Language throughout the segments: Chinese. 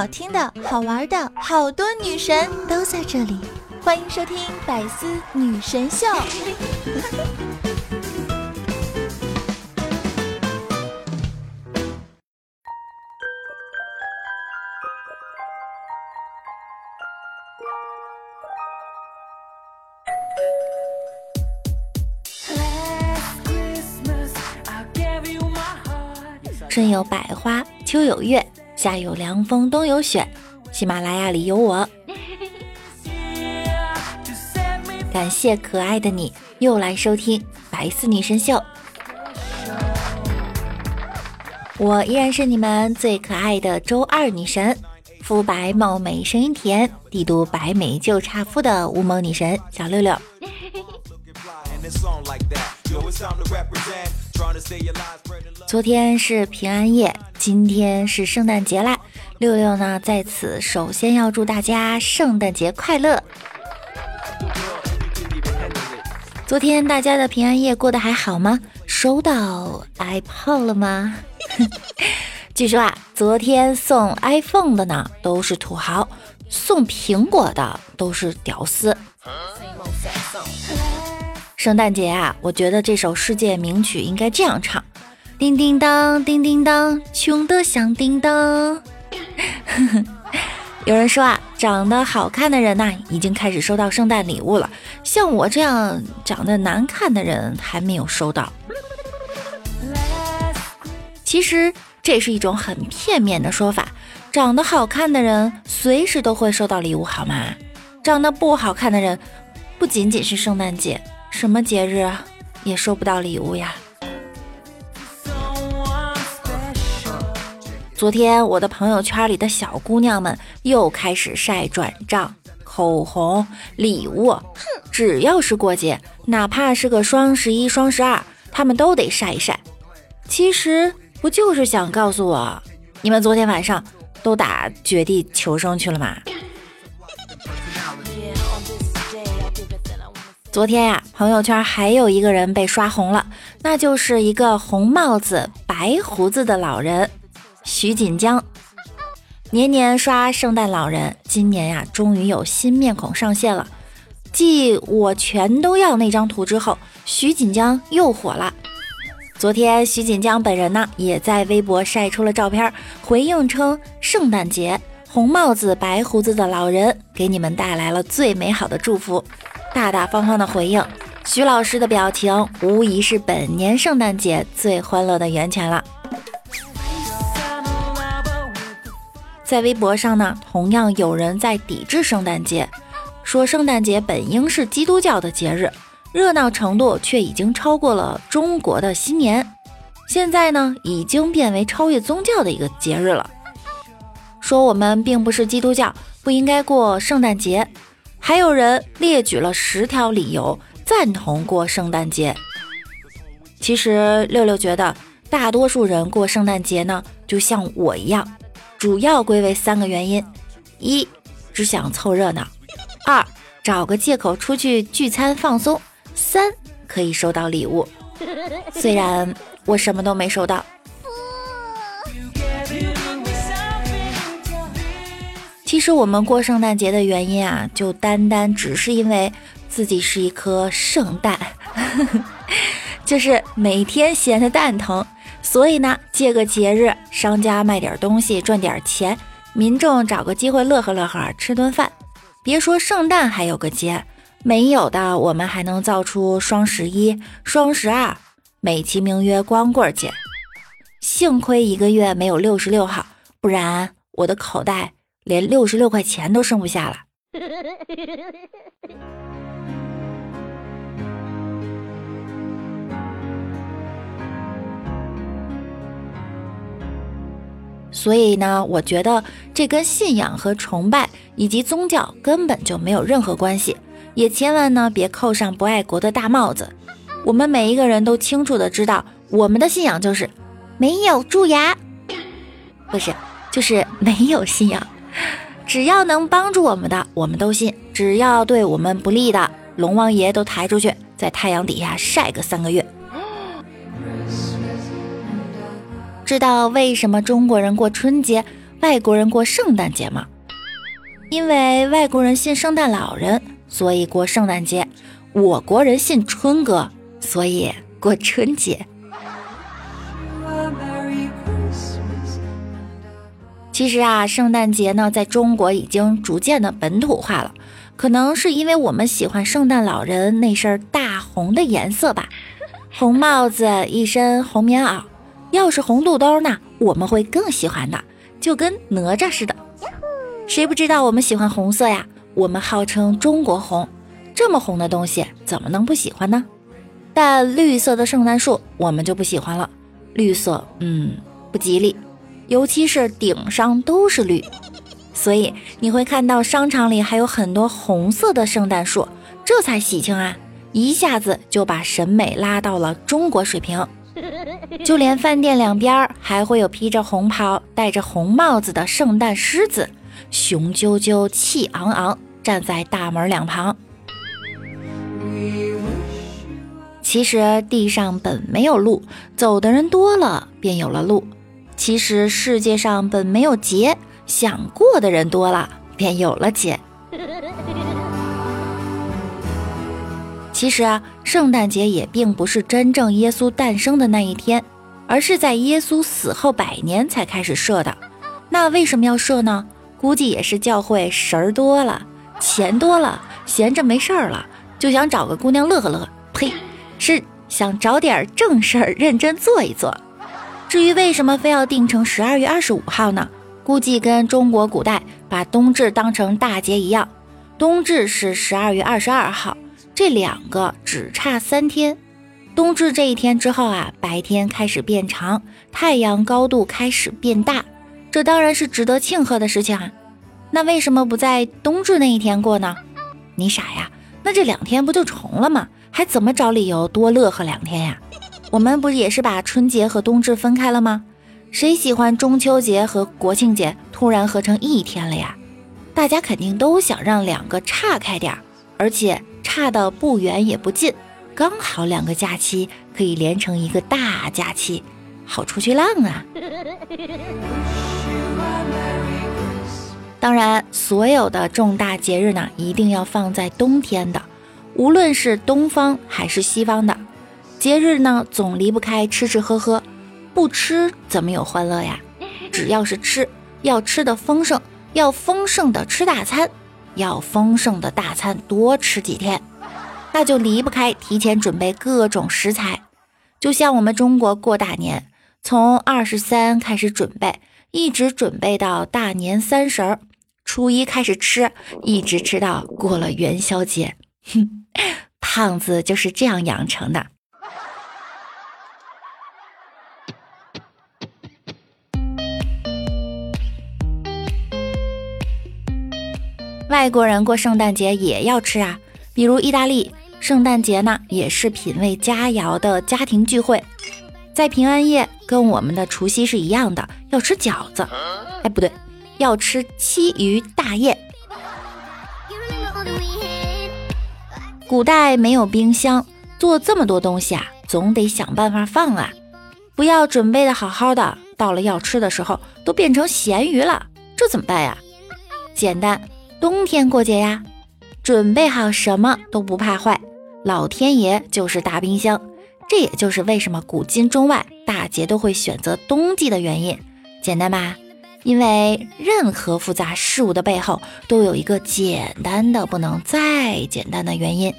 好听的、好玩的，好多女神都在这里，欢迎收听《百思女神秀》。春有百花，秋有月，夏有凉风，冬有雪。喜马拉雅里有我，感谢可爱的你又来收听《白丝女神秀》。我依然是你们最可爱的周二女神，肤白貌美，声音甜，帝都白美就差肤的无毛女神小六六。昨天是平安夜，今天是圣诞节啦！六六呢，在此首先要祝大家圣诞节快乐。昨天大家的平安夜过得还好吗？收到 iPod 了吗？据说啊，昨天送 iPhone 的呢都是土豪，送苹果的都是屌丝。圣诞节啊，我觉得这首世界名曲应该这样唱：叮叮当，叮叮当，穷得响叮当。有人说啊，长得好看的人呐，已经开始收到圣诞礼物了，像我这样长得难看的人还没有收到。其实这是一种很片面的说法，长得好看的人随时都会收到礼物，好吗？长得不好看的人，不仅仅是圣诞节。什么节日也收不到礼物呀！昨天我的朋友圈里的小姑娘们又开始晒转账、口红、礼物，哼，只要是过节，哪怕是个双十一、双十二，她们都得晒一晒。其实不就是想告诉我，你们昨天晚上都打绝地求生去了吗？昨天呀，朋友圈还有一个人被刷红了，那就是一个红帽子、白胡子的老人徐锦江。年年刷圣诞老人，今年呀，终于有新面孔上线了。继我全都要那张图之后，徐锦江又火了。昨天，徐锦江本人呢，也在微博晒出了照片，回应称：“圣诞节，红帽子、白胡子的老人给你们带来了最美好的祝福。”大大方方的回应，徐老师的表情无疑是本年圣诞节最欢乐的源泉了。在微博上呢，同样有人在抵制圣诞节，说圣诞节本应是基督教的节日，热闹程度却已经超过了中国的新年，现在呢已经变为超越宗教的一个节日了。说我们并不是基督教，不应该过圣诞节。还有人列举了十条理由赞同过圣诞节。其实六六觉得，大多数人过圣诞节呢，就像我一样，主要归为三个原因：一，只想凑热闹；二，找个借口出去聚餐放松；三，可以收到礼物。虽然我什么都没收到。其实我们过圣诞节的原因啊，就单单只是因为自己是一颗圣诞，就是每天闲的蛋疼，所以呢，借个节日，商家卖点东西赚点钱，民众找个机会乐呵乐呵，吃顿饭。别说圣诞还有个节，没有的我们还能造出双十一、双十二，美其名曰光棍节。幸亏一个月没有六十六号，不然我的口袋。连六十六块钱都剩不下了，所以呢，我觉得这跟信仰和崇拜以及宗教根本就没有任何关系，也千万呢别扣上不爱国的大帽子。我们每一个人都清楚的知道，我们的信仰就是没有蛀牙，不是，就是没有信仰。只要能帮助我们的，我们都信；只要对我们不利的，龙王爷都抬出去，在太阳底下晒个三个月。知道为什么中国人过春节外国人过圣诞节吗？因为外国人信圣诞老人，所以过圣诞节；我国人信春哥，所以过春节。其实啊，圣诞节呢，在中国已经逐渐的本土化了，可能是因为我们喜欢圣诞老人那身大红的颜色吧，红帽子，一身红棉袄，要是红肚兜呢，我们会更喜欢的，就跟哪吒似的。谁不知道我们喜欢红色呀？我们号称中国红，这么红的东西怎么能不喜欢呢？但绿色的圣诞树我们就不喜欢了，绿色，嗯，不吉利。尤其是顶上都是绿，所以你会看到商场里还有很多红色的圣诞树，这才喜庆啊！一下子就把审美拉到了中国水平。就连饭店两边还会有披着红袍、戴着红帽子的圣诞狮子，雄赳赳、气昂昂站在大门两旁。其实地上本没有路，走的人多了，便有了路。其实世界上本没有节，想过的人多了，便有了节。其实啊，圣诞节也并不是真正耶稣诞生的那一天，而是在耶稣死后百年才开始设的。那为什么要设呢？估计也是教会神儿多了，钱多了，闲着没事儿了，就想找个姑娘乐呵乐。呸，是想找点正事儿，认真做一做。至于为什么非要定成十二月二十五号呢？估计跟中国古代把冬至当成大节一样，冬至是十二月二十二号，这两个只差三天。冬至这一天之后啊，白天开始变长，太阳高度开始变大，这当然是值得庆贺的事情啊。那为什么不在冬至那一天过呢？你傻呀？那这两天不就重了吗？还怎么找理由多乐呵两天呀？我们不也是把春节和冬至分开了吗？谁喜欢中秋节和国庆节突然合成一天了呀？大家肯定都想让两个岔开点儿，而且差的不远也不近，刚好两个假期可以连成一个大假期，好出去浪啊！当然，所有的重大节日呢，一定要放在冬天的，无论是东方还是西方的。节日呢，总离不开吃吃喝喝，不吃怎么有欢乐呀？只要是吃，要吃的丰盛，要丰盛的吃大餐，要丰盛的大餐多吃几天，那就离不开提前准备各种食材。就像我们中国过大年，从二十三开始准备，一直准备到大年三十儿，初一开始吃，一直吃到过了元宵节。哼，胖子就是这样养成的。外国人过圣诞节也要吃啊，比如意大利圣诞节呢，也是品味佳肴的家庭聚会。在平安夜跟我们的除夕是一样的，要吃饺子。哎，不对，要吃七鱼大宴。古代没有冰箱，做这么多东西啊，总得想办法放啊，不要准备的好好的，到了要吃的时候都变成咸鱼了，这怎么办呀？简单。冬天过节呀，准备好什么都不怕坏，老天爷就是大冰箱。这也就是为什么古今中外大节都会选择冬季的原因。简单吧？因为任何复杂事物的背后都有一个简单的不能再简单的原因。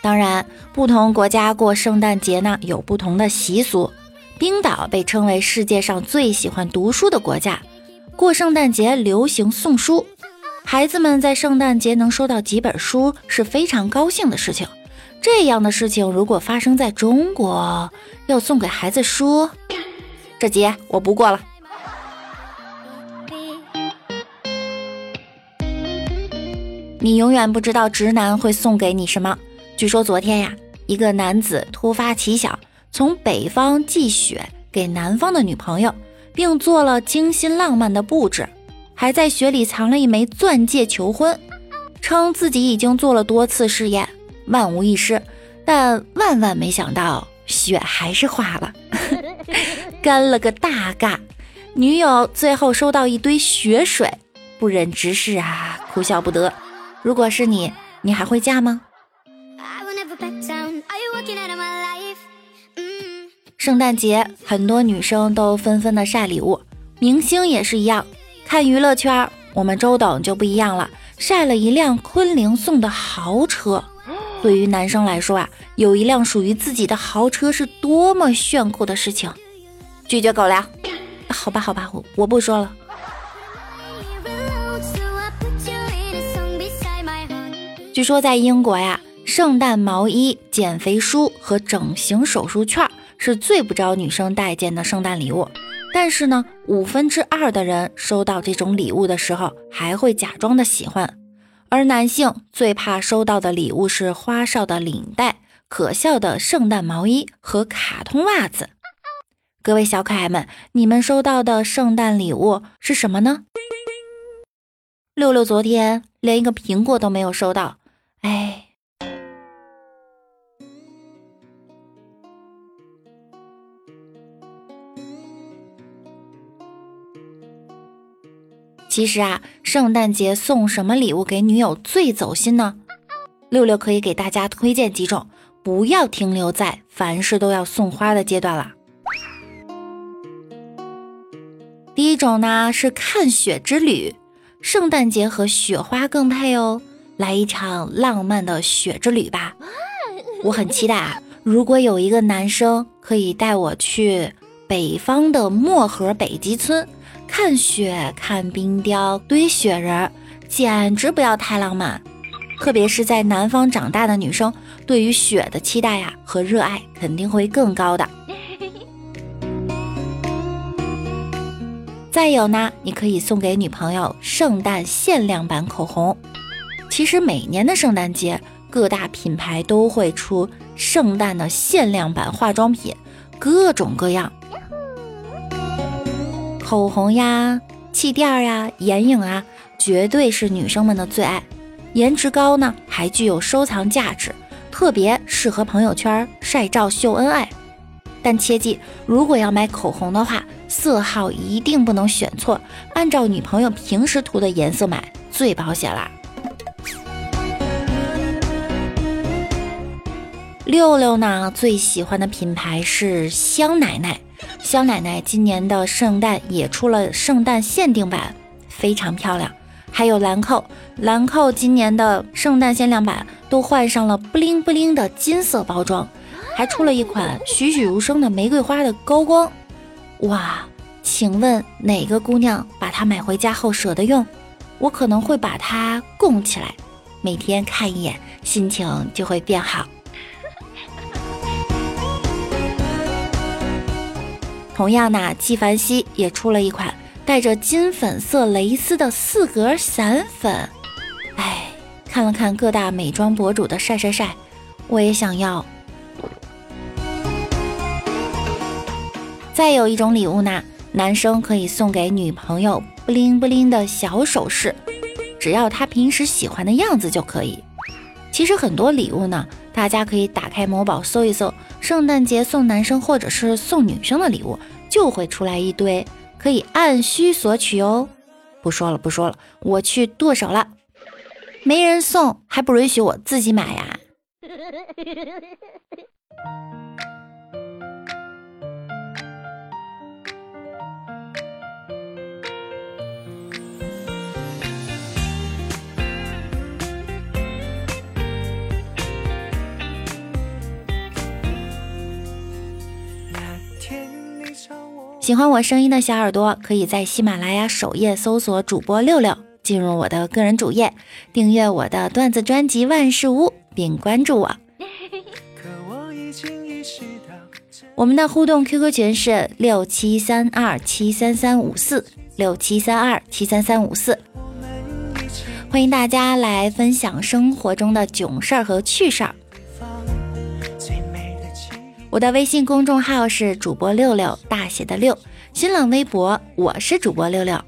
当然，不同国家过圣诞节呢有不同的习俗。冰岛被称为世界上最喜欢读书的国家。过圣诞节流行送书，孩子们在圣诞节能收到几本书是非常高兴的事情。这样的事情如果发生在中国，要送给孩子书，这节我不过了。你永远不知道直男会送给你什么。据说昨天呀，一个男子突发奇想，从北方寄雪给南方的女朋友。并做了精心浪漫的布置，还在雪里藏了一枚钻戒求婚，称自己已经做了多次试验，万无一失。但万万没想到，雪还是化了。干了个大尬。女友最后收到一堆血水，不忍直视啊，哭笑不得。如果是你，你还会嫁吗？圣诞节，很多女生都纷纷的晒礼物，明星也是一样。看娱乐圈，我们周董就不一样了，晒了一辆昆凌送的豪车。对于男生来说啊，有一辆属于自己的豪车是多么炫酷的事情。拒绝狗粮，好吧，好吧，我我不说了。据说在英国呀，圣诞毛衣、减肥书和整形手术券是最不招女生待见的圣诞礼物。但是呢，五分之二的人收到这种礼物的时候，还会假装的喜欢。而男性最怕收到的礼物是花哨的领带、可笑的圣诞毛衣和卡通袜子。各位小可爱们，你们收到的圣诞礼物是什么呢？六六昨天连一个苹果都没有收到，哎。其实啊，圣诞节送什么礼物给女友最走心呢？六六可以给大家推荐几种，不要停留在凡事都要送花的阶段了。第一种呢是看雪之旅，圣诞节和雪花更配哦，来一场浪漫的雪之旅吧！我很期待啊，如果有一个男生可以带我去北方的漠河北极村。看雪、看冰雕、堆雪人，简直不要太浪漫。特别是在南方长大的女生，对于雪的期待呀和热爱肯定会更高的。再有呢，你可以送给女朋友圣诞限量版口红。其实每年的圣诞节，各大品牌都会出圣诞的限量版化妆品，各种各样。口红呀、气垫呀、眼影啊，绝对是女生们的最爱。颜值高呢，还具有收藏价值，特别适合朋友圈晒照秀恩爱。但切记，如果要买口红的话，色号一定不能选错，按照女朋友平时涂的颜色买最保险啦。六六呢，最喜欢的品牌是香奶奶。香奶奶今年的圣诞也出了圣诞限定版，非常漂亮。还有兰蔻，兰蔻今年的圣诞限量版都换上了布灵布灵的金色包装，还出了一款栩栩如生的玫瑰花的高光。哇，请问哪个姑娘把它买回家后舍得用？我可能会把它供起来，每天看一眼，心情就会变好。同样呢，纪梵希也出了一款带着金粉色蕾丝的四格散粉。哎，看了看各大美妆博主的晒晒晒，我也想要。再有一种礼物呢，男生可以送给女朋友布灵布灵的小首饰，只要她平时喜欢的样子就可以。其实很多礼物呢，大家可以打开某宝搜一搜，圣诞节送男生或者是送女生的礼物。就会出来一堆，可以按需索取哦。不说了，不说了，我去剁手了。没人送，还不允许我自己买呀？喜欢我声音的小耳朵，可以在喜马拉雅首页搜索主播六六，进入我的个人主页，订阅我的段子专辑万事屋，并关注我。我们的互动 QQ 群是六七三二七三三五四六七三二七三三五四，欢迎大家来分享生活中的囧事儿和趣事儿。我的微信公众号是主播六六大写的六，新浪微博我是主播六六。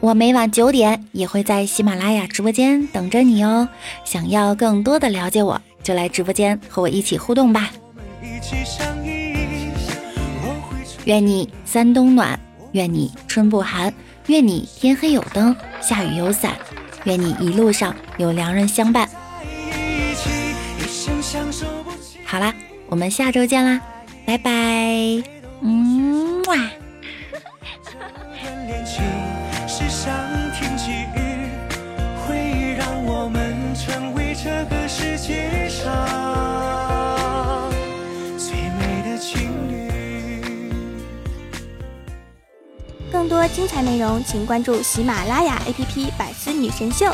我每晚九点也会在喜马拉雅直播间等着你哦。想要更多的了解我，就来直播间和我一起互动吧。愿你三冬暖，愿你春不寒，愿你天黑有灯，下雨有伞，愿你一路上有良人相伴。好啦，我们下周见啦，拜拜。嗯哇。更多精彩内容，请关注喜马拉雅 APP《百思女神秀》。